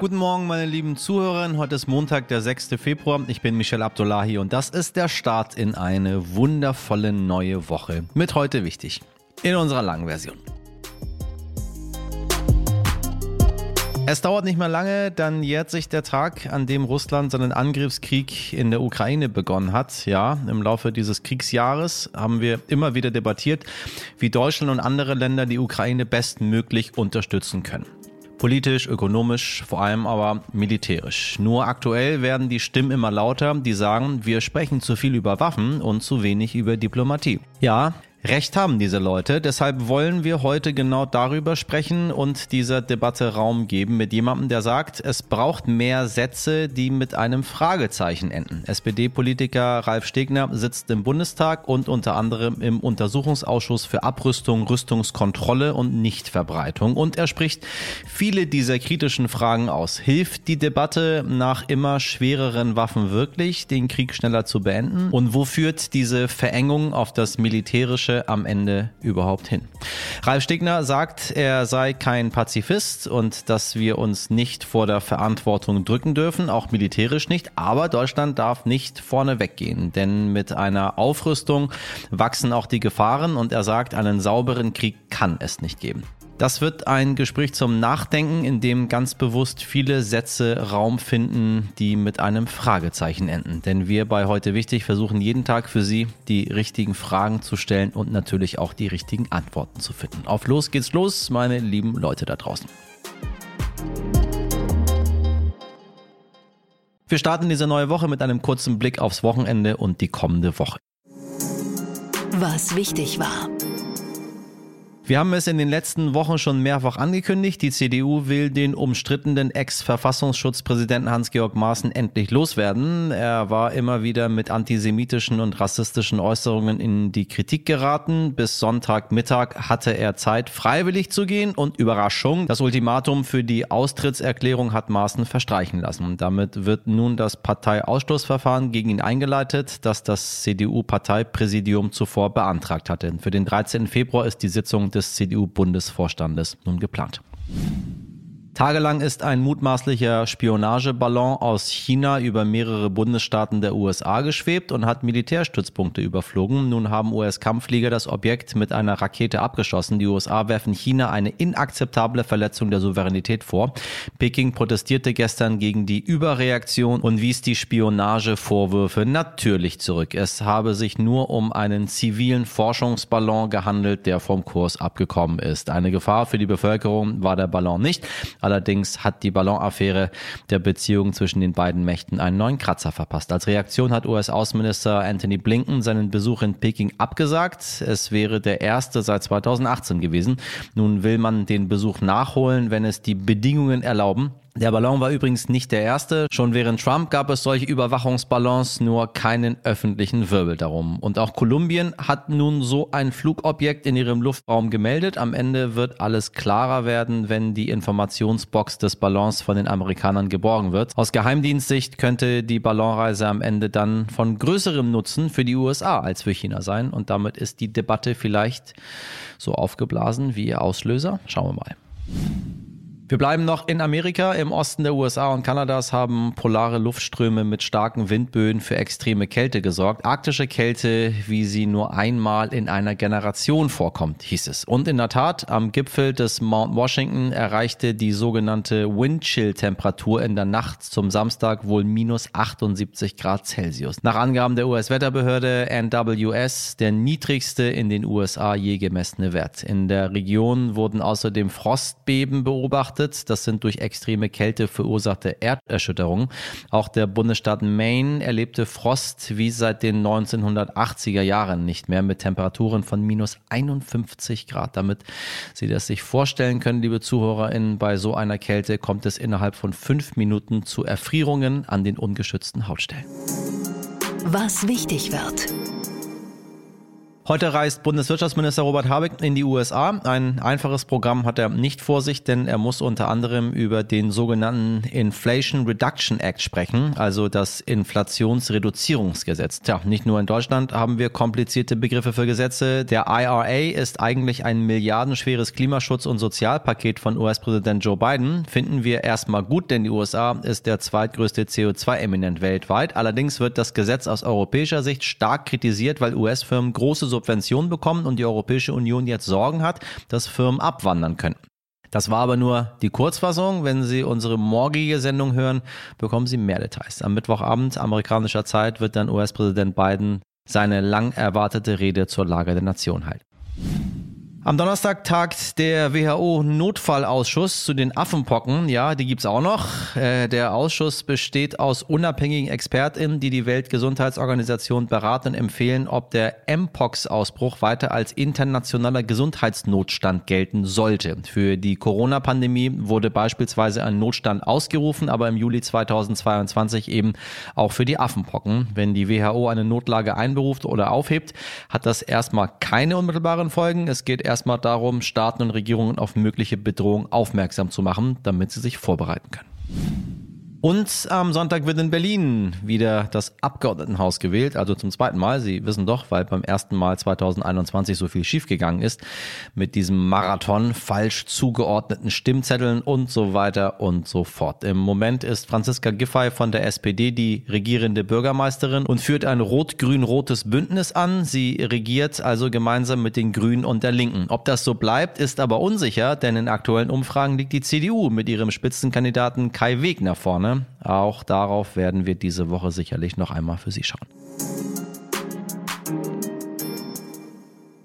Guten Morgen, meine lieben Zuhörerinnen. Heute ist Montag, der 6. Februar. Ich bin Michel Abdullahi und das ist der Start in eine wundervolle neue Woche. Mit heute wichtig. In unserer langen Version. Es dauert nicht mehr lange, dann jährt sich der Tag, an dem Russland seinen Angriffskrieg in der Ukraine begonnen hat. Ja, im Laufe dieses Kriegsjahres haben wir immer wieder debattiert, wie Deutschland und andere Länder die Ukraine bestmöglich unterstützen können. Politisch, ökonomisch, vor allem aber militärisch. Nur aktuell werden die Stimmen immer lauter, die sagen, wir sprechen zu viel über Waffen und zu wenig über Diplomatie. Ja, Recht haben diese Leute. Deshalb wollen wir heute genau darüber sprechen und dieser Debatte Raum geben mit jemandem, der sagt, es braucht mehr Sätze, die mit einem Fragezeichen enden. SPD-Politiker Ralf Stegner sitzt im Bundestag und unter anderem im Untersuchungsausschuss für Abrüstung, Rüstungskontrolle und Nichtverbreitung. Und er spricht viele dieser kritischen Fragen aus. Hilft die Debatte nach immer schwereren Waffen wirklich, den Krieg schneller zu beenden? Und wo führt diese Verengung auf das militärische Am Ende überhaupt hin. Ralf Stegner sagt, er sei kein Pazifist und dass wir uns nicht vor der Verantwortung drücken dürfen, auch militärisch nicht, aber Deutschland darf nicht vorne weggehen, denn mit einer Aufrüstung wachsen auch die Gefahren und er sagt, einen sauberen Krieg kann es nicht geben. Das wird ein Gespräch zum Nachdenken, in dem ganz bewusst viele Sätze Raum finden, die mit einem Fragezeichen enden. Denn wir bei heute wichtig versuchen jeden Tag für Sie die richtigen Fragen zu stellen und natürlich auch die richtigen Antworten zu finden. Auf los geht's los, meine lieben Leute da draußen. Wir starten diese neue Woche mit einem kurzen Blick aufs Wochenende und die kommende Woche. Was wichtig war. Wir haben es in den letzten Wochen schon mehrfach angekündigt. Die CDU will den umstrittenen Ex-Verfassungsschutzpräsidenten Hans-Georg Maaßen endlich loswerden. Er war immer wieder mit antisemitischen und rassistischen Äußerungen in die Kritik geraten. Bis Sonntagmittag hatte er Zeit, freiwillig zu gehen und Überraschung, das Ultimatum für die Austrittserklärung hat Maaßen verstreichen lassen. Damit wird nun das Parteiausschlussverfahren gegen ihn eingeleitet, das das CDU-Parteipräsidium zuvor beantragt hatte. Für den 13. Februar ist die Sitzung des CDU-Bundesvorstandes nun geplant. Tagelang ist ein mutmaßlicher Spionageballon aus China über mehrere Bundesstaaten der USA geschwebt und hat Militärstützpunkte überflogen. Nun haben US-Kampfflieger das Objekt mit einer Rakete abgeschossen. Die USA werfen China eine inakzeptable Verletzung der Souveränität vor. Peking protestierte gestern gegen die Überreaktion und wies die Spionagevorwürfe natürlich zurück. Es habe sich nur um einen zivilen Forschungsballon gehandelt, der vom Kurs abgekommen ist. Eine Gefahr für die Bevölkerung war der Ballon nicht. Allerdings hat die Ballonaffäre der Beziehung zwischen den beiden Mächten einen neuen Kratzer verpasst. Als Reaktion hat US-Außenminister Anthony Blinken seinen Besuch in Peking abgesagt. Es wäre der erste seit 2018 gewesen. Nun will man den Besuch nachholen, wenn es die Bedingungen erlauben. Der Ballon war übrigens nicht der erste. Schon während Trump gab es solche Überwachungsballons, nur keinen öffentlichen Wirbel darum. Und auch Kolumbien hat nun so ein Flugobjekt in ihrem Luftraum gemeldet. Am Ende wird alles klarer werden, wenn die Informationsbox des Ballons von den Amerikanern geborgen wird. Aus Geheimdienstsicht könnte die Ballonreise am Ende dann von größerem Nutzen für die USA als für China sein. Und damit ist die Debatte vielleicht so aufgeblasen wie ihr Auslöser. Schauen wir mal. Wir bleiben noch in Amerika. Im Osten der USA und Kanadas haben polare Luftströme mit starken Windböen für extreme Kälte gesorgt. Arktische Kälte, wie sie nur einmal in einer Generation vorkommt, hieß es. Und in der Tat, am Gipfel des Mount Washington erreichte die sogenannte Windchill-Temperatur in der Nacht zum Samstag wohl minus 78 Grad Celsius. Nach Angaben der US-Wetterbehörde NWS der niedrigste in den USA je gemessene Wert. In der Region wurden außerdem Frostbeben beobachtet beobachtet. Das sind durch extreme Kälte verursachte Erderschütterungen. Auch der Bundesstaat Maine erlebte Frost wie seit den 1980er Jahren nicht mehr mit Temperaturen von minus 51 Grad. Damit Sie das sich vorstellen können, liebe ZuhörerInnen, bei so einer Kälte kommt es innerhalb von fünf Minuten zu Erfrierungen an den ungeschützten Hautstellen. Was wichtig wird. Heute reist Bundeswirtschaftsminister Robert Habeck in die USA. Ein einfaches Programm hat er nicht vor sich, denn er muss unter anderem über den sogenannten Inflation Reduction Act sprechen, also das Inflationsreduzierungsgesetz. Tja, nicht nur in Deutschland haben wir komplizierte Begriffe für Gesetze. Der IRA ist eigentlich ein milliardenschweres Klimaschutz- und Sozialpaket von US-Präsident Joe Biden. Finden wir erstmal gut, denn die USA ist der zweitgrößte CO2-Eminent weltweit. Allerdings wird das Gesetz aus europäischer Sicht stark kritisiert, weil US-Firmen große Subventionen bekommen und die Europäische Union jetzt Sorgen hat, dass Firmen abwandern könnten. Das war aber nur die Kurzfassung. Wenn Sie unsere morgige Sendung hören, bekommen Sie mehr Details. Am Mittwochabend amerikanischer Zeit wird dann US-Präsident Biden seine lang erwartete Rede zur Lage der Nation halten. Am Donnerstag tagt der WHO-Notfallausschuss zu den Affenpocken. Ja, die gibt's auch noch. Äh, der Ausschuss besteht aus unabhängigen ExpertInnen, die die Weltgesundheitsorganisation beraten und empfehlen, ob der Mpox-Ausbruch weiter als internationaler Gesundheitsnotstand gelten sollte. Für die Corona-Pandemie wurde beispielsweise ein Notstand ausgerufen, aber im Juli 2022 eben auch für die Affenpocken. Wenn die WHO eine Notlage einberuft oder aufhebt, hat das erstmal keine unmittelbaren Folgen. Es geht erst erstmal darum, Staaten und Regierungen auf mögliche Bedrohungen aufmerksam zu machen, damit sie sich vorbereiten können. Und am Sonntag wird in Berlin wieder das Abgeordnetenhaus gewählt, also zum zweiten Mal. Sie wissen doch, weil beim ersten Mal 2021 so viel schiefgegangen ist mit diesem Marathon, falsch zugeordneten Stimmzetteln und so weiter und so fort. Im Moment ist Franziska Giffey von der SPD die regierende Bürgermeisterin und führt ein rot-grün-rotes Bündnis an. Sie regiert also gemeinsam mit den Grünen und der Linken. Ob das so bleibt, ist aber unsicher, denn in aktuellen Umfragen liegt die CDU mit ihrem Spitzenkandidaten Kai Wegner vorne. Sterne. Auch darauf werden wir diese Woche sicherlich noch einmal für Sie schauen.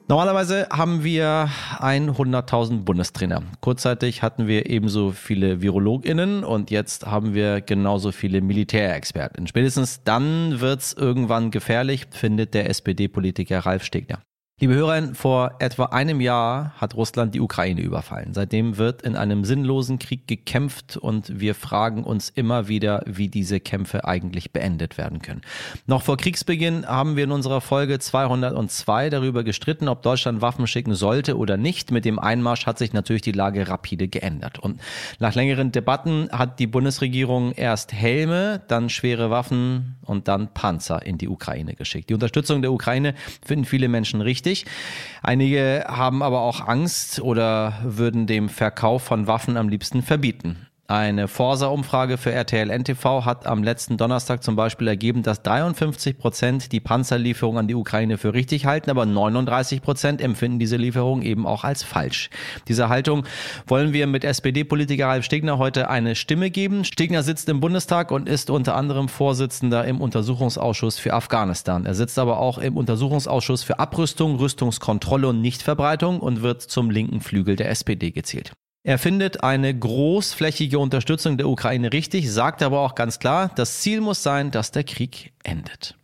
Normalerweise haben wir 100.000 Bundestrainer. Kurzzeitig hatten wir ebenso viele VirologInnen und jetzt haben wir genauso viele Militärexperten. Spätestens dann wird es irgendwann gefährlich, findet der SPD-Politiker Ralf Stegner. Liebe Hörer, vor etwa einem Jahr hat Russland die Ukraine überfallen. Seitdem wird in einem sinnlosen Krieg gekämpft und wir fragen uns immer wieder, wie diese Kämpfe eigentlich beendet werden können. Noch vor Kriegsbeginn haben wir in unserer Folge 202 darüber gestritten, ob Deutschland Waffen schicken sollte oder nicht. Mit dem Einmarsch hat sich natürlich die Lage rapide geändert. Und nach längeren Debatten hat die Bundesregierung erst Helme, dann schwere Waffen und dann Panzer in die Ukraine geschickt. Die Unterstützung der Ukraine finden viele Menschen richtig wichtig. Einige haben aber auch Angst oder würden dem Verkauf von Waffen am liebsten verbieten. Eine Forsa-Umfrage für RTL NTV hat am letzten Donnerstag zum Beispiel ergeben, dass 53 Prozent die Panzerlieferung an die Ukraine für richtig halten, aber 39 Prozent empfinden diese Lieferung eben auch als falsch. Dieser Haltung wollen wir mit SPD-Politiker Ralf Stegner heute eine Stimme geben. Stegner sitzt im Bundestag und ist unter anderem Vorsitzender im Untersuchungsausschuss für Afghanistan. Er sitzt aber auch im Untersuchungsausschuss für Abrüstung, Rüstungskontrolle und Nichtverbreitung und wird zum linken Flügel der SPD gezählt. Er findet eine großflächige Unterstützung der Ukraine richtig, sagt aber auch ganz klar, das Ziel muss sein, dass der Krieg endet.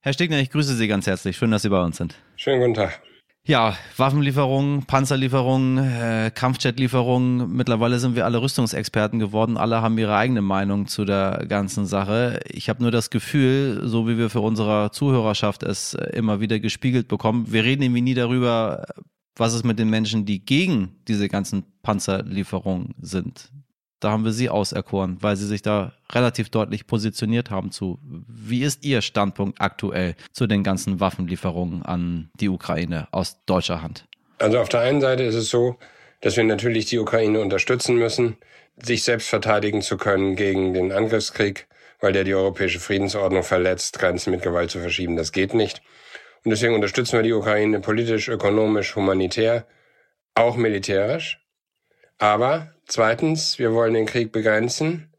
Herr Stegner, ich grüße Sie ganz herzlich. Schön, dass Sie bei uns sind. Schönen guten Tag. Ja, Waffenlieferungen, Panzerlieferungen, äh, Kampfjetlieferungen. Mittlerweile sind wir alle Rüstungsexperten geworden. Alle haben ihre eigene Meinung zu der ganzen Sache. Ich habe nur das Gefühl, so wie wir für unsere Zuhörerschaft es immer wieder gespiegelt bekommen, wir reden irgendwie nie darüber, was ist mit den Menschen, die gegen diese ganzen Panzerlieferungen sind? Da haben wir sie auserkoren, weil sie sich da relativ deutlich positioniert haben zu. Wie ist Ihr Standpunkt aktuell zu den ganzen Waffenlieferungen an die Ukraine aus deutscher Hand? Also auf der einen Seite ist es so, dass wir natürlich die Ukraine unterstützen müssen, sich selbst verteidigen zu können gegen den Angriffskrieg, weil der die europäische Friedensordnung verletzt, Grenzen mit Gewalt zu verschieben. Das geht nicht. Und deswegen unterstützen wir die Ukraine politisch, ökonomisch, humanitär, auch militärisch. Aber zweitens, wir wollen den Krieg begrenzen,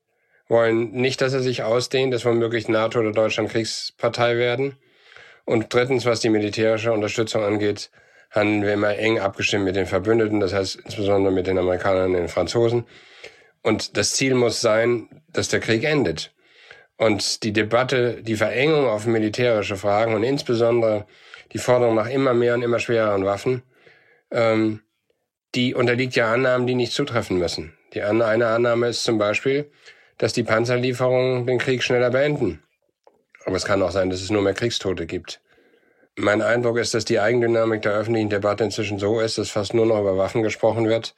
wollen nicht, dass er sich ausdehnt, dass womöglich NATO oder Deutschland Kriegspartei werden. Und drittens, was die militärische Unterstützung angeht, handeln wir immer eng abgestimmt mit den Verbündeten, das heißt insbesondere mit den Amerikanern und den Franzosen. Und das Ziel muss sein, dass der Krieg endet. Und die Debatte, die Verengung auf militärische Fragen und insbesondere die Forderung nach immer mehr und immer schwereren Waffen, ähm, die unterliegt ja Annahmen, die nicht zutreffen müssen. Die eine Annahme ist zum Beispiel, dass die Panzerlieferungen den Krieg schneller beenden. Aber es kann auch sein, dass es nur mehr Kriegstote gibt. Mein Eindruck ist, dass die Eigendynamik der öffentlichen Debatte inzwischen so ist, dass fast nur noch über Waffen gesprochen wird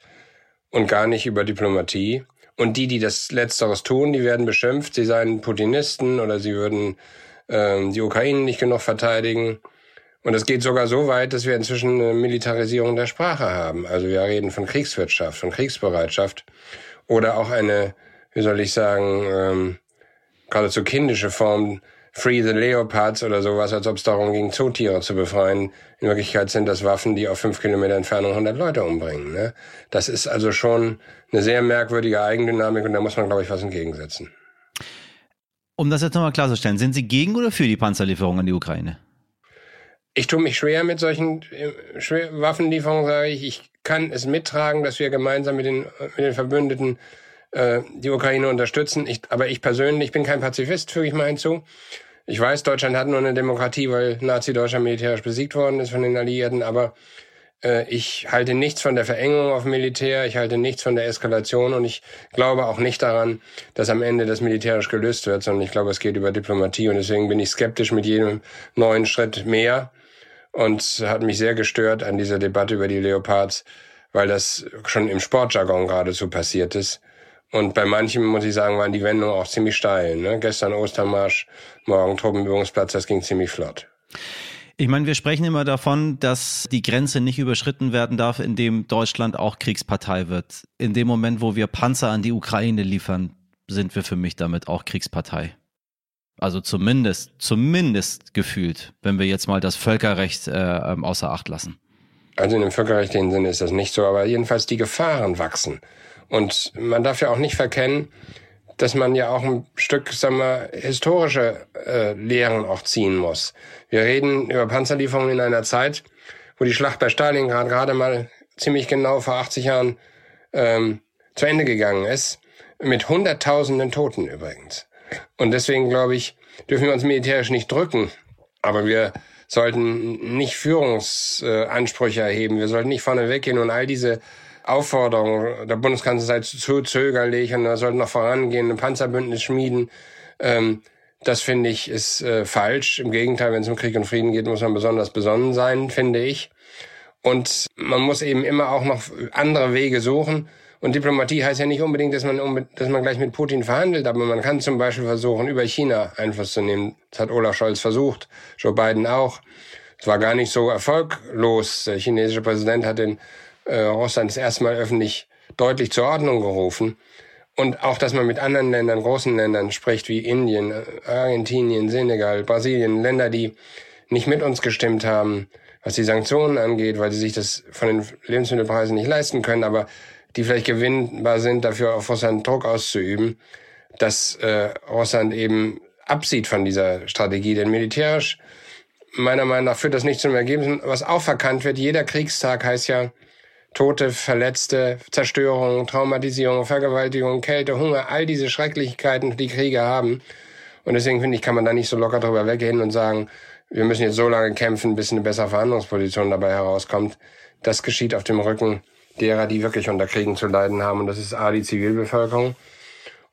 und gar nicht über Diplomatie. Und die, die das Letzteres tun, die werden beschimpft, sie seien Putinisten oder sie würden äh, die Ukraine nicht genug verteidigen. Und es geht sogar so weit, dass wir inzwischen eine Militarisierung der Sprache haben. Also wir reden von Kriegswirtschaft, von Kriegsbereitschaft oder auch eine, wie soll ich sagen, ähm, geradezu kindische Form Free the Leopards oder sowas, als ob es darum ging, Zootiere zu befreien. In Wirklichkeit sind das Waffen, die auf fünf Kilometer Entfernung 100 Leute umbringen. Ne? Das ist also schon eine sehr merkwürdige Eigendynamik und da muss man, glaube ich, was entgegensetzen. Um das jetzt nochmal klarzustellen, sind Sie gegen oder für die Panzerlieferung an die Ukraine? Ich tue mich schwer mit solchen äh, Waffenlieferungen, sage ich. Ich kann es mittragen, dass wir gemeinsam mit den, mit den Verbündeten äh, die Ukraine unterstützen. Ich, aber ich persönlich bin kein Pazifist, füge ich mal hinzu. Ich weiß, Deutschland hat nur eine Demokratie, weil Nazi-Deutschland militärisch besiegt worden ist von den Alliierten, aber äh, ich halte nichts von der Verengung auf Militär, ich halte nichts von der Eskalation und ich glaube auch nicht daran, dass am Ende das militärisch gelöst wird, sondern ich glaube, es geht über Diplomatie und deswegen bin ich skeptisch mit jedem neuen Schritt mehr und hat mich sehr gestört an dieser Debatte über die Leopards, weil das schon im Sportjargon geradezu passiert ist und bei manchen, muss ich sagen, waren die Wendungen auch ziemlich steil. Ne? Gestern Ostermarsch, morgen Truppenübungsplatz, das ging ziemlich flott. Ich meine, wir sprechen immer davon, dass die Grenze nicht überschritten werden darf, indem Deutschland auch Kriegspartei wird. In dem Moment, wo wir Panzer an die Ukraine liefern, sind wir für mich damit auch Kriegspartei. Also zumindest, zumindest gefühlt, wenn wir jetzt mal das Völkerrecht äh, ähm, außer Acht lassen. Also in dem völkerrechtlichen Sinne ist das nicht so, aber jedenfalls die Gefahren wachsen. Und man darf ja auch nicht verkennen, dass man ja auch ein Stück, sagen wir, historische äh, Lehren auch ziehen muss. Wir reden über Panzerlieferungen in einer Zeit, wo die Schlacht bei Stalingrad gerade mal ziemlich genau vor 80 Jahren ähm, zu Ende gegangen ist, mit Hunderttausenden Toten übrigens. Und deswegen, glaube ich, dürfen wir uns militärisch nicht drücken, aber wir sollten nicht Führungsansprüche erheben, wir sollten nicht vorne weggehen und all diese Aufforderung der Bundeskanzler sei zu zögerlich und er sollte noch vorangehen, ein Panzerbündnis schmieden. Ähm, das finde ich ist äh, falsch. Im Gegenteil, wenn es um Krieg und Frieden geht, muss man besonders besonnen sein, finde ich. Und man muss eben immer auch noch andere Wege suchen. Und Diplomatie heißt ja nicht unbedingt, dass man, dass man gleich mit Putin verhandelt, aber man kann zum Beispiel versuchen, über China Einfluss zu nehmen. Das hat Olaf Scholz versucht, Joe Biden auch. Es war gar nicht so erfolglos. Der chinesische Präsident hat den äh, Russland das erste Mal öffentlich deutlich zur Ordnung gerufen. Und auch, dass man mit anderen Ländern, großen Ländern spricht, wie Indien, Argentinien, Senegal, Brasilien, Länder, die nicht mit uns gestimmt haben, was die Sanktionen angeht, weil sie sich das von den Lebensmittelpreisen nicht leisten können, aber die vielleicht gewinnbar sind, dafür auf Russland Druck auszuüben, dass äh, Russland eben absieht von dieser Strategie. Denn militärisch, meiner Meinung nach, führt das nicht zum Ergebnis. Was auch verkannt wird, jeder Kriegstag heißt ja Tote, Verletzte, Zerstörung, Traumatisierung, Vergewaltigung, Kälte, Hunger, all diese Schrecklichkeiten, die Kriege haben. Und deswegen finde ich, kann man da nicht so locker drüber weggehen und sagen, wir müssen jetzt so lange kämpfen, bis eine bessere Verhandlungsposition dabei herauskommt. Das geschieht auf dem Rücken derer, die wirklich unter Kriegen zu leiden haben. Und das ist A, die Zivilbevölkerung.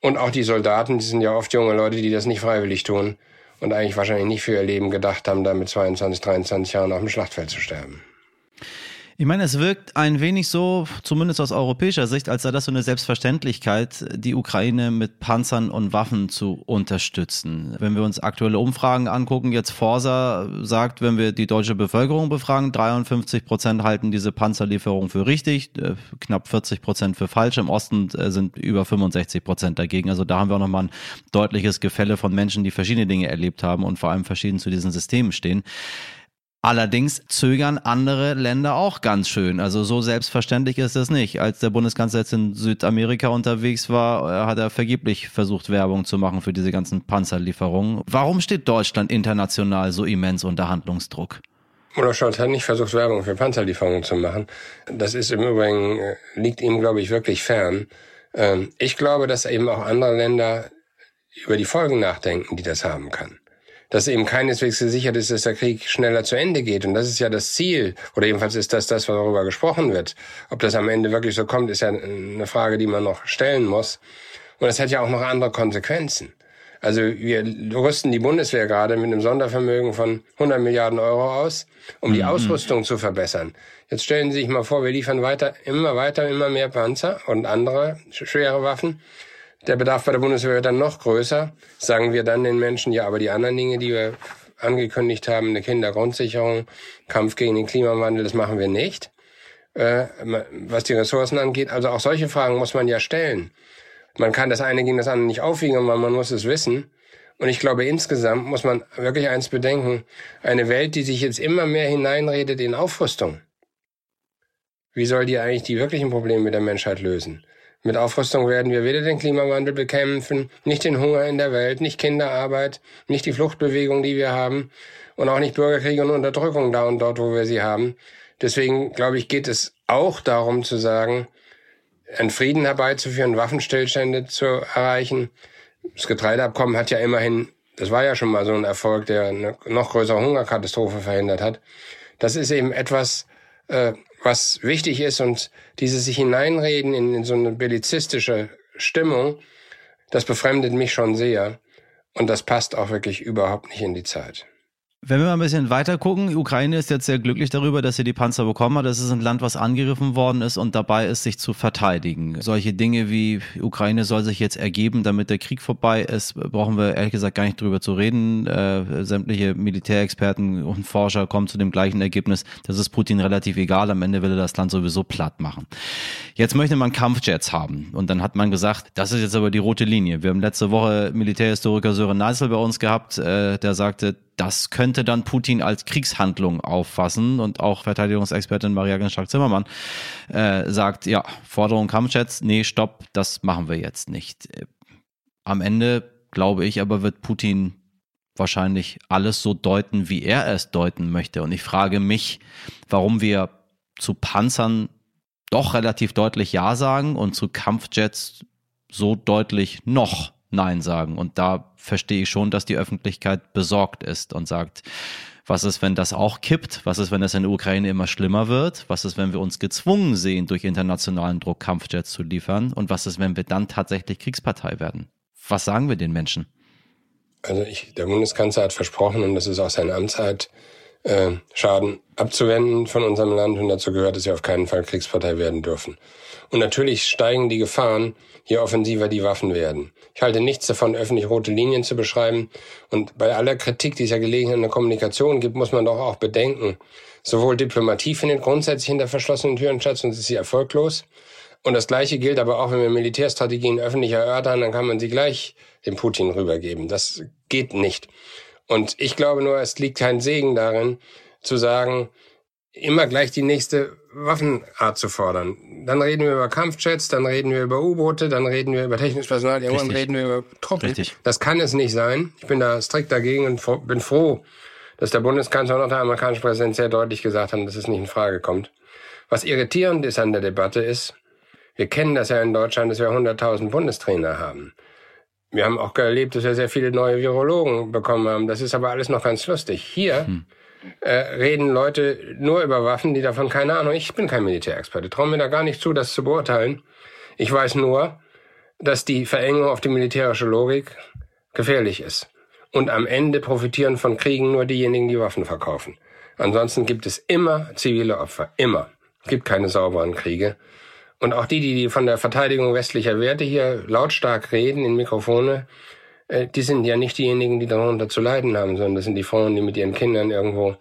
Und auch die Soldaten, die sind ja oft junge Leute, die das nicht freiwillig tun und eigentlich wahrscheinlich nicht für ihr Leben gedacht haben, da mit 22, 23 Jahren auf dem Schlachtfeld zu sterben. Ich meine, es wirkt ein wenig so, zumindest aus europäischer Sicht, als sei das so eine Selbstverständlichkeit, die Ukraine mit Panzern und Waffen zu unterstützen. Wenn wir uns aktuelle Umfragen angucken, jetzt Forsa sagt, wenn wir die deutsche Bevölkerung befragen, 53 Prozent halten diese Panzerlieferung für richtig, äh, knapp 40 Prozent für falsch. Im Osten äh, sind über 65 Prozent dagegen. Also da haben wir auch nochmal ein deutliches Gefälle von Menschen, die verschiedene Dinge erlebt haben und vor allem verschieden zu diesen Systemen stehen. Allerdings zögern andere Länder auch ganz schön. Also so selbstverständlich ist das nicht. Als der Bundeskanzler jetzt in Südamerika unterwegs war, äh, hat er vergeblich versucht, Werbung zu machen für diese ganzen Panzerlieferungen. Warum steht Deutschland international so immens unter Handlungsdruck? Olaf Scholz hat nicht versucht, Werbung für Panzerlieferungen zu machen. Das ist im Übrigen, äh, liegt ihm, glaube ich, wirklich fern. Ähm, ich glaube, dass eben auch andere Länder über die Folgen nachdenken, die das haben kann dass eben keineswegs gesichert ist, dass der Krieg schneller zu Ende geht. Und das ist ja das Ziel. Oder jedenfalls ist das das, worüber gesprochen wird. Ob das am Ende wirklich so kommt, ist ja eine Frage, die man noch stellen muss. Und es hat ja auch noch andere Konsequenzen. Also wir rüsten die Bundeswehr gerade mit einem Sondervermögen von 100 Milliarden Euro aus, um die mhm. Ausrüstung zu verbessern. Jetzt stellen Sie sich mal vor, wir liefern weiter, immer weiter, immer mehr Panzer und andere schwere Waffen. Der Bedarf bei der Bundeswehr wird dann noch größer. Sagen wir dann den Menschen, ja, aber die anderen Dinge, die wir angekündigt haben, eine Kindergrundsicherung, Kampf gegen den Klimawandel, das machen wir nicht, äh, was die Ressourcen angeht. Also auch solche Fragen muss man ja stellen. Man kann das eine gegen das andere nicht aufwiegen, aber man muss es wissen. Und ich glaube, insgesamt muss man wirklich eins bedenken. Eine Welt, die sich jetzt immer mehr hineinredet in Aufrüstung. Wie soll die eigentlich die wirklichen Probleme der Menschheit lösen? Mit Aufrüstung werden wir weder den Klimawandel bekämpfen, nicht den Hunger in der Welt, nicht Kinderarbeit, nicht die Fluchtbewegung, die wir haben und auch nicht Bürgerkriege und Unterdrückung da und dort, wo wir sie haben. Deswegen, glaube ich, geht es auch darum zu sagen, einen Frieden herbeizuführen, Waffenstillstände zu erreichen. Das Getreideabkommen hat ja immerhin, das war ja schon mal so ein Erfolg, der eine noch größere Hungerkatastrophe verhindert hat. Das ist eben etwas, äh, was wichtig ist und dieses sich hineinreden in, in so eine bellizistische Stimmung, das befremdet mich schon sehr und das passt auch wirklich überhaupt nicht in die Zeit. Wenn wir mal ein bisschen weiter gucken, die Ukraine ist jetzt sehr glücklich darüber, dass sie die Panzer bekommen hat. Das ist ein Land, was angegriffen worden ist und dabei ist, sich zu verteidigen. Solche Dinge wie Ukraine soll sich jetzt ergeben, damit der Krieg vorbei ist, brauchen wir ehrlich gesagt gar nicht drüber zu reden. Äh, sämtliche Militärexperten und Forscher kommen zu dem gleichen Ergebnis. Das ist Putin relativ egal. Am Ende will er das Land sowieso platt machen. Jetzt möchte man Kampfjets haben. Und dann hat man gesagt, das ist jetzt aber die rote Linie. Wir haben letzte Woche Militärhistoriker Sören Neisel bei uns gehabt, äh, der sagte, das könnte dann Putin als Kriegshandlung auffassen und auch Verteidigungsexpertin Maria Genschak-Zimmermann äh, sagt, ja, Forderung Kampfjets, nee, stopp, das machen wir jetzt nicht. Am Ende, glaube ich, aber wird Putin wahrscheinlich alles so deuten, wie er es deuten möchte. Und ich frage mich, warum wir zu Panzern doch relativ deutlich Ja sagen und zu Kampfjets so deutlich noch Nein sagen. Und da verstehe ich schon, dass die Öffentlichkeit besorgt ist und sagt, was ist, wenn das auch kippt? Was ist, wenn das in der Ukraine immer schlimmer wird? Was ist, wenn wir uns gezwungen sehen, durch internationalen Druck Kampfjets zu liefern? Und was ist, wenn wir dann tatsächlich Kriegspartei werden? Was sagen wir den Menschen? Also ich, der Bundeskanzler hat versprochen, und das ist auch seine Amtszeit, äh, Schaden abzuwenden von unserem Land. Und dazu gehört, dass wir auf keinen Fall Kriegspartei werden dürfen. Und natürlich steigen die Gefahren, je offensiver die Waffen werden. Ich halte nichts davon, öffentlich rote Linien zu beschreiben. Und bei aller Kritik, die es ja gelegentlich in der Kommunikation gibt, muss man doch auch bedenken, sowohl Diplomatie findet grundsätzlich hinter verschlossenen Türen statt und ist sie erfolglos. Und das Gleiche gilt aber auch, wenn wir Militärstrategien öffentlich erörtern, dann kann man sie gleich dem Putin rübergeben. Das geht nicht. Und ich glaube nur, es liegt kein Segen darin, zu sagen, immer gleich die nächste Waffenart zu fordern. Dann reden wir über Kampfjets, dann reden wir über U-Boote, dann reden wir über technisches Personal, irgendwann Richtig. reden wir über Truppen. Richtig. Das kann es nicht sein. Ich bin da strikt dagegen und bin froh, dass der Bundeskanzler und auch der amerikanische Präsident sehr deutlich gesagt haben, dass es nicht in Frage kommt. Was irritierend ist an der Debatte ist, wir kennen das ja in Deutschland, dass wir 100.000 Bundestrainer haben. Wir haben auch erlebt, dass wir sehr viele neue Virologen bekommen haben. Das ist aber alles noch ganz lustig. Hier hm äh, reden Leute nur über Waffen, die davon keine Ahnung. Ich bin kein Militärexperte, traue mir da gar nicht zu, das zu beurteilen. Ich weiß nur, dass die Verengung auf die militärische Logik gefährlich ist. Und am Ende profitieren von Kriegen nur diejenigen, die Waffen verkaufen. Ansonsten gibt es immer zivile Opfer. Immer. Es gibt keine sauberen Kriege. Und auch die, die von der Verteidigung westlicher Werte hier lautstark reden in Mikrofone, äh, die sind ja nicht diejenigen, die darunter zu leiden haben, sondern das sind die Frauen, die mit ihren Kindern irgendwo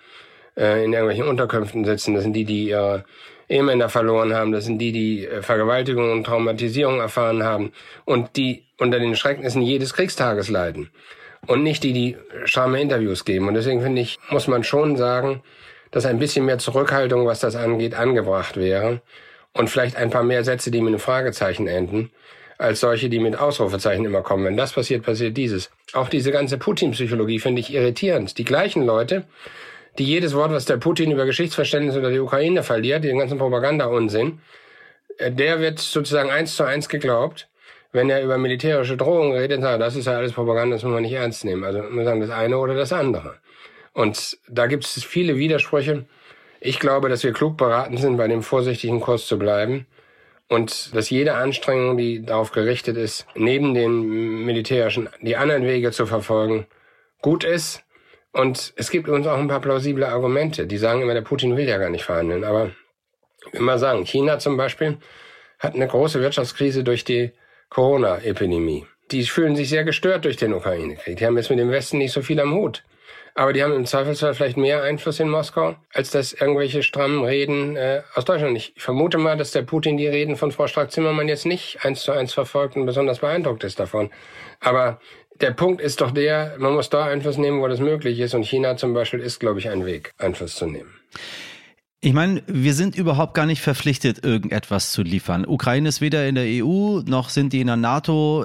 äh, in irgendwelchen Unterkünften sitzen. Das sind die, die ihre Ehemänner verloren haben. Das sind die, die äh, Vergewaltigung und Traumatisierung erfahren haben und die unter den Schrecknissen jedes Kriegstages leiden. Und nicht die, die scharme Interviews geben. Und deswegen finde ich, muss man schon sagen, dass ein bisschen mehr Zurückhaltung, was das angeht, angebracht wäre. Und vielleicht ein paar mehr Sätze, die mit einem Fragezeichen enden als solche, die mit Ausrufezeichen immer kommen. Wenn das passiert, passiert dieses. Auch diese ganze Putin-Psychologie finde ich irritierend. Die gleichen Leute, die jedes Wort, was der Putin über Geschichtsverständnis oder die Ukraine verliert, den ganzen Propaganda-Unsinn, äh, der wird sozusagen eins zu eins geglaubt. Wenn er über militärische Drohungen redet, na, das ist ja alles Propaganda, das muss man nicht ernst nehmen. Also man sagen das eine oder das andere. Und da gibt es viele Widersprüche. Ich glaube, dass wir klug beraten sind, bei dem vorsichtigen Kurs zu bleiben und dass jede Anstrengung, die darauf gerichtet ist, neben den militärischen, die anderen Wege zu verfolgen, gut ist. Und es gibt uns auch ein paar plausible Argumente. Die sagen immer, der Putin will ja gar nicht verhandeln. Aber ich will mal sagen, China zum Beispiel hat eine große Wirtschaftskrise durch die Corona-Epidemie. Die fühlen sich sehr gestört durch den Ukraine-Krieg. Die haben jetzt mit dem Westen nicht so viel am Hut. Aber die haben im Zweifelsfall vielleicht mehr Einfluss in Moskau, als das irgendwelche strammen Reden äh, aus Deutschland. Ich vermute mal, dass der Putin die Reden von Frau Strack-Zimmermann jetzt nicht eins zu eins verfolgt und besonders beeindruckt ist davon. Aber der Punkt ist doch der, man muss da Einfluss nehmen, wo das möglich ist. Und China zum Beispiel ist, glaube ich, ein Weg, Einfluss zu nehmen. Ich meine, wir sind überhaupt gar nicht verpflichtet, irgendetwas zu liefern. Ukraine ist weder in der EU noch sind die in der NATO.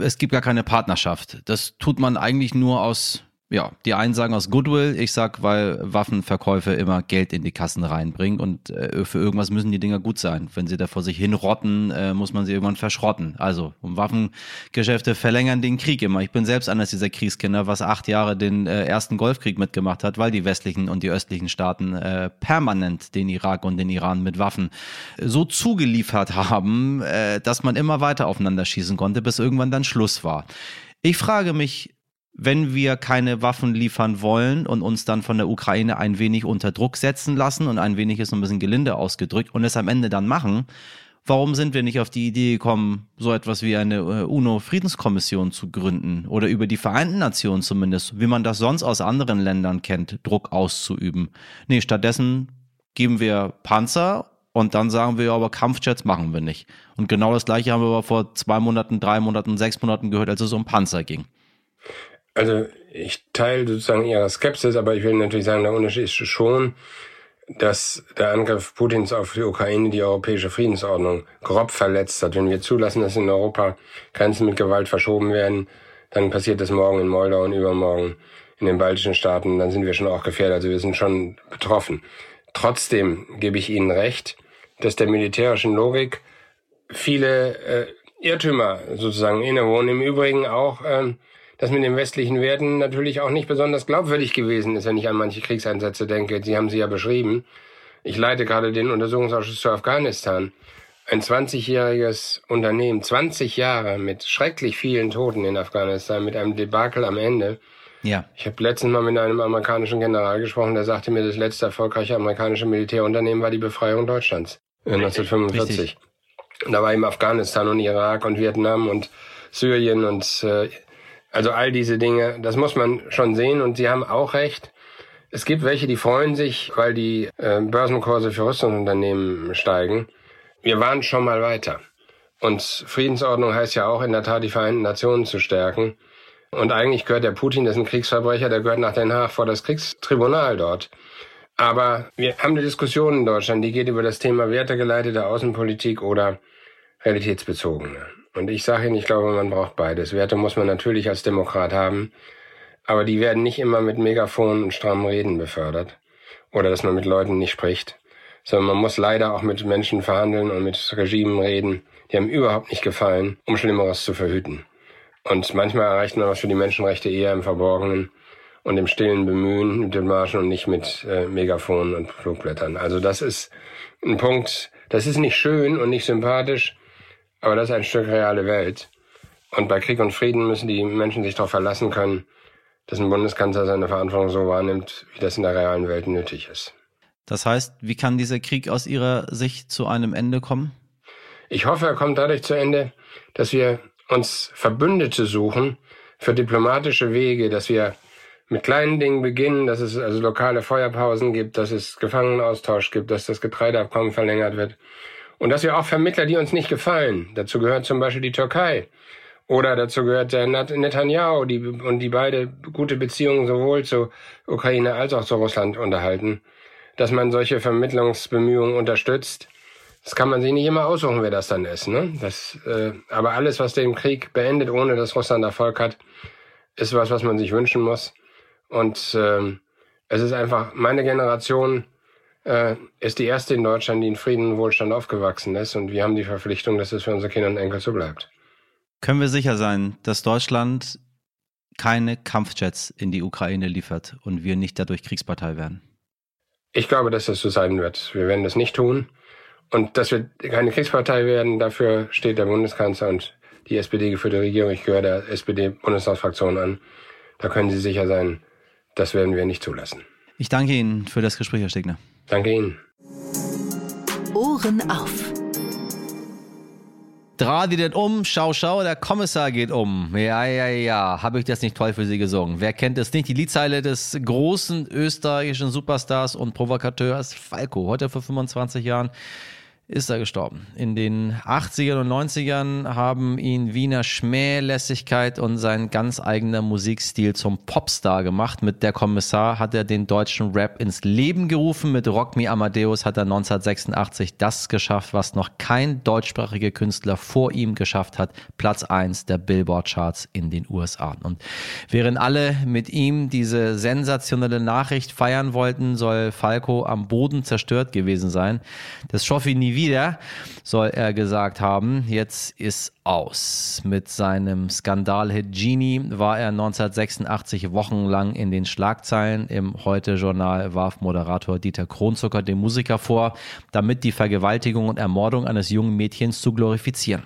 Es gibt gar keine Partnerschaft. Das tut man eigentlich nur aus ja, die einen sagen aus Goodwill, ich sag, weil Waffenverkäufe immer Geld in die Kassen reinbringen und äh, für irgendwas müssen die Dinger gut sein. Wenn sie da vor sich hinrotten, äh, muss man sie irgendwann verschrotten. Also um Waffengeschäfte verlängern den Krieg immer. Ich bin selbst eines dieser Kriegskinder, was acht Jahre den äh, ersten Golfkrieg mitgemacht hat, weil die westlichen und die östlichen Staaten äh, permanent den Irak und den Iran mit Waffen so zugeliefert haben, äh, dass man immer weiter aufeinander schießen konnte, bis irgendwann dann Schluss war. Ich frage mich, wenn wir keine Waffen liefern wollen und uns dann von der Ukraine ein wenig unter Druck setzen lassen und ein wenig ist ein bisschen gelinde ausgedrückt und es am Ende dann machen, warum sind wir nicht auf die Idee gekommen, so etwas wie eine äh, UNO-Friedenskommission zu gründen oder über die Vereinten Nationen zumindest, wie man das sonst aus anderen Ländern kennt, Druck auszuüben? Nee, stattdessen geben wir Panzer und dann sagen wir, aber Kampfjets machen wir nicht. Und genau das gleiche haben wir aber vor zwei Monaten, drei Monaten, sechs Monaten gehört, als es um Panzer ging. Also ich teile sozusagen Ihre Skepsis, aber ich will natürlich sagen, der Unterschied ist schon, dass der Angriff Putins auf die Ukraine die europäische Friedensordnung grob verletzt hat. Wenn wir zulassen, dass in Europa Grenzen mit Gewalt verschoben werden, dann passiert das morgen in Moldau und übermorgen in den baltischen Staaten, dann sind wir schon auch gefährdet. Also wir sind schon betroffen. Trotzdem gebe ich Ihnen recht, dass der militärischen Logik viele äh, Irrtümer sozusagen innewohnen. Im Übrigen auch äh, das mit den westlichen Werten natürlich auch nicht besonders glaubwürdig gewesen ist, wenn ich an manche Kriegseinsätze denke. Sie haben sie ja beschrieben. Ich leite gerade den Untersuchungsausschuss zu Afghanistan. Ein 20-jähriges Unternehmen, 20 Jahre mit schrecklich vielen Toten in Afghanistan, mit einem Debakel am Ende. Ja. Ich habe letztens mal mit einem amerikanischen General gesprochen, der sagte mir, das letzte erfolgreiche amerikanische Militärunternehmen war die Befreiung Deutschlands. 1945. Richtig. Da war eben Afghanistan und Irak und Vietnam und Syrien und äh, also all diese Dinge, das muss man schon sehen und Sie haben auch recht. Es gibt welche, die freuen sich, weil die äh, Börsenkurse für Rüstungsunternehmen steigen. Wir waren schon mal weiter. Und Friedensordnung heißt ja auch in der Tat, die Vereinten Nationen zu stärken. Und eigentlich gehört der Putin, das ist ein Kriegsverbrecher, der gehört nach Den Haag vor das Kriegstribunal dort. Aber wir haben eine Diskussion in Deutschland, die geht über das Thema wertegeleitete Außenpolitik oder realitätsbezogene. Und ich sage Ihnen, ich glaube, man braucht beides. Werte muss man natürlich als Demokrat haben, aber die werden nicht immer mit Megafon und strammen Reden befördert. Oder dass man mit Leuten nicht spricht. Sondern man muss leider auch mit Menschen verhandeln und mit Regimen reden, die einem überhaupt nicht gefallen, um Schlimmeres zu verhüten. Und manchmal erreicht man was für die Menschenrechte eher im Verborgenen und im stillen Bemühen mit den Marschen und nicht mit äh, Megafonen und Flugblättern. Also das ist ein Punkt, das ist nicht schön und nicht sympathisch, aber das ist ein Stück reale Welt. Und bei Krieg und Frieden müssen die Menschen sich darauf verlassen können, dass ein Bundeskanzler seine Verantwortung so wahrnimmt, wie das in der realen Welt nötig ist. Das heißt, wie kann dieser Krieg aus Ihrer Sicht zu einem Ende kommen? Ich hoffe, er kommt dadurch zu Ende, dass wir uns Verbündete suchen für diplomatische Wege, dass wir mit kleinen Dingen beginnen, dass es also lokale Feuerpausen gibt, dass es Gefangenenaustausch gibt, dass das Getreideabkommen verlängert wird und dass wir auch Vermittler, die uns nicht gefallen, dazu gehört zum Beispiel die Türkei oder dazu gehört der Netanyahu, die, und die beide gute Beziehungen sowohl zur Ukraine als auch zu Russland unterhalten, dass man solche Vermittlungsbemühungen unterstützt. Das kann man sich nicht immer aussuchen, wer das dann ist. Ne? Das, äh, aber alles, was den Krieg beendet, ohne dass Russland Erfolg hat, ist was, was man sich wünschen muss. Und äh, es ist einfach meine Generation, äh, ist die erste in Deutschland, die in Frieden und Wohlstand aufgewachsen ist. Und wir haben die Verpflichtung, dass es für unsere Kinder und Enkel so bleibt. Können wir sicher sein, dass Deutschland keine Kampfjets in die Ukraine liefert und wir nicht dadurch Kriegspartei werden? Ich glaube, dass das so sein wird. Wir werden das nicht tun. Und dass wir keine Kriegspartei werden, dafür steht der Bundeskanzler und die SPD-geführte Regierung. Ich gehöre der SPD-Bundestagsfraktion an. Da können Sie sicher sein, das werden wir nicht zulassen. Ich danke Ihnen für das Gespräch, Herr Stegner. Danke Ihnen. Ohren auf. Dreh die denn um, schau, schau, der Kommissar geht um. Ja, ja, ja, habe ich das nicht toll für Sie gesungen? Wer kennt es nicht? Die Liedzeile des großen österreichischen Superstars und Provokateurs Falco, heute vor 25 Jahren ist er gestorben. In den 80ern und 90ern haben ihn Wiener Schmählässigkeit und sein ganz eigener Musikstil zum Popstar gemacht. Mit Der Kommissar hat er den deutschen Rap ins Leben gerufen. Mit Rock Me Amadeus hat er 1986 das geschafft, was noch kein deutschsprachiger Künstler vor ihm geschafft hat. Platz 1 der Billboard-Charts in den USA. Und während alle mit ihm diese sensationelle Nachricht feiern wollten, soll Falco am Boden zerstört gewesen sein. Das schaffe ich nie wieder, soll er gesagt haben. Jetzt ist aus. Mit seinem Skandal-Hit Genie war er 1986 wochenlang in den Schlagzeilen. Im Heute-Journal warf Moderator Dieter Kronzucker dem Musiker vor, damit die Vergewaltigung und Ermordung eines jungen Mädchens zu glorifizieren.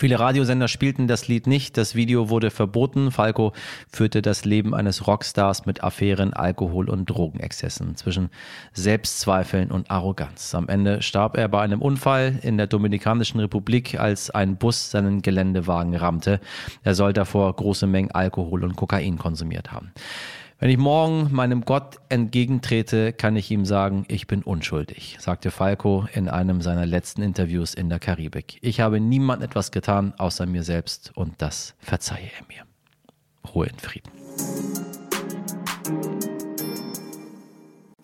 Viele Radiosender spielten das Lied nicht, das Video wurde verboten. Falco führte das Leben eines Rockstars mit Affären, Alkohol und Drogenexzessen zwischen Selbstzweifeln und Arroganz. Am Ende starb er bei einem Unfall in der Dominikanischen Republik, als ein Bus seinen Geländewagen rammte. Er soll davor große Mengen Alkohol und Kokain konsumiert haben. Wenn ich morgen meinem Gott entgegentrete, kann ich ihm sagen, ich bin unschuldig, sagte Falco in einem seiner letzten Interviews in der Karibik. Ich habe niemand etwas getan, außer mir selbst, und das verzeihe er mir. Ruhe in Frieden.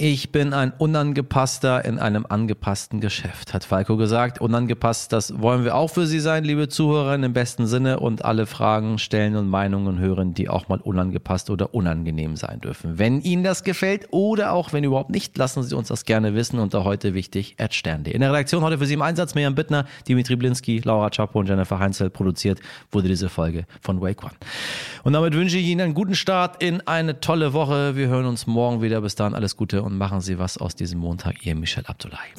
Ich bin ein Unangepasster in einem angepassten Geschäft, hat Falco gesagt. Unangepasst, das wollen wir auch für Sie sein, liebe Zuhörerinnen, im besten Sinne und alle Fragen stellen und Meinungen hören, die auch mal unangepasst oder unangenehm sein dürfen. Wenn Ihnen das gefällt oder auch wenn überhaupt nicht, lassen Sie uns das gerne wissen unter heute wichtig at stern.de. In der Redaktion heute für Sie im Einsatz Miriam Bittner, Dimitri Blinski, Laura Chapo und Jennifer Heinzel produziert wurde diese Folge von Wake One. Und damit wünsche ich Ihnen einen guten Start in eine tolle Woche. Wir hören uns morgen wieder. Bis dahin alles Gute und machen Sie was aus diesem Montag. Ihr Michel Abdullahi.